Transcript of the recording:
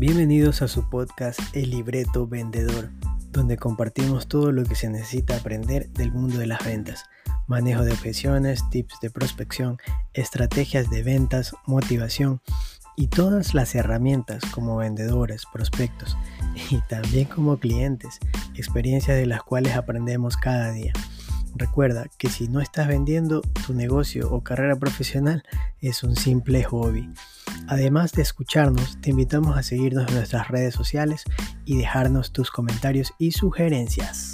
Bienvenidos a su podcast El Libreto Vendedor, donde compartimos todo lo que se necesita aprender del mundo de las ventas, manejo de objeciones, tips de prospección, estrategias de ventas, motivación y todas las herramientas como vendedores, prospectos y también como clientes, experiencias de las cuales aprendemos cada día. Recuerda que si no estás vendiendo, tu negocio o carrera profesional es un simple hobby. Además de escucharnos, te invitamos a seguirnos en nuestras redes sociales y dejarnos tus comentarios y sugerencias.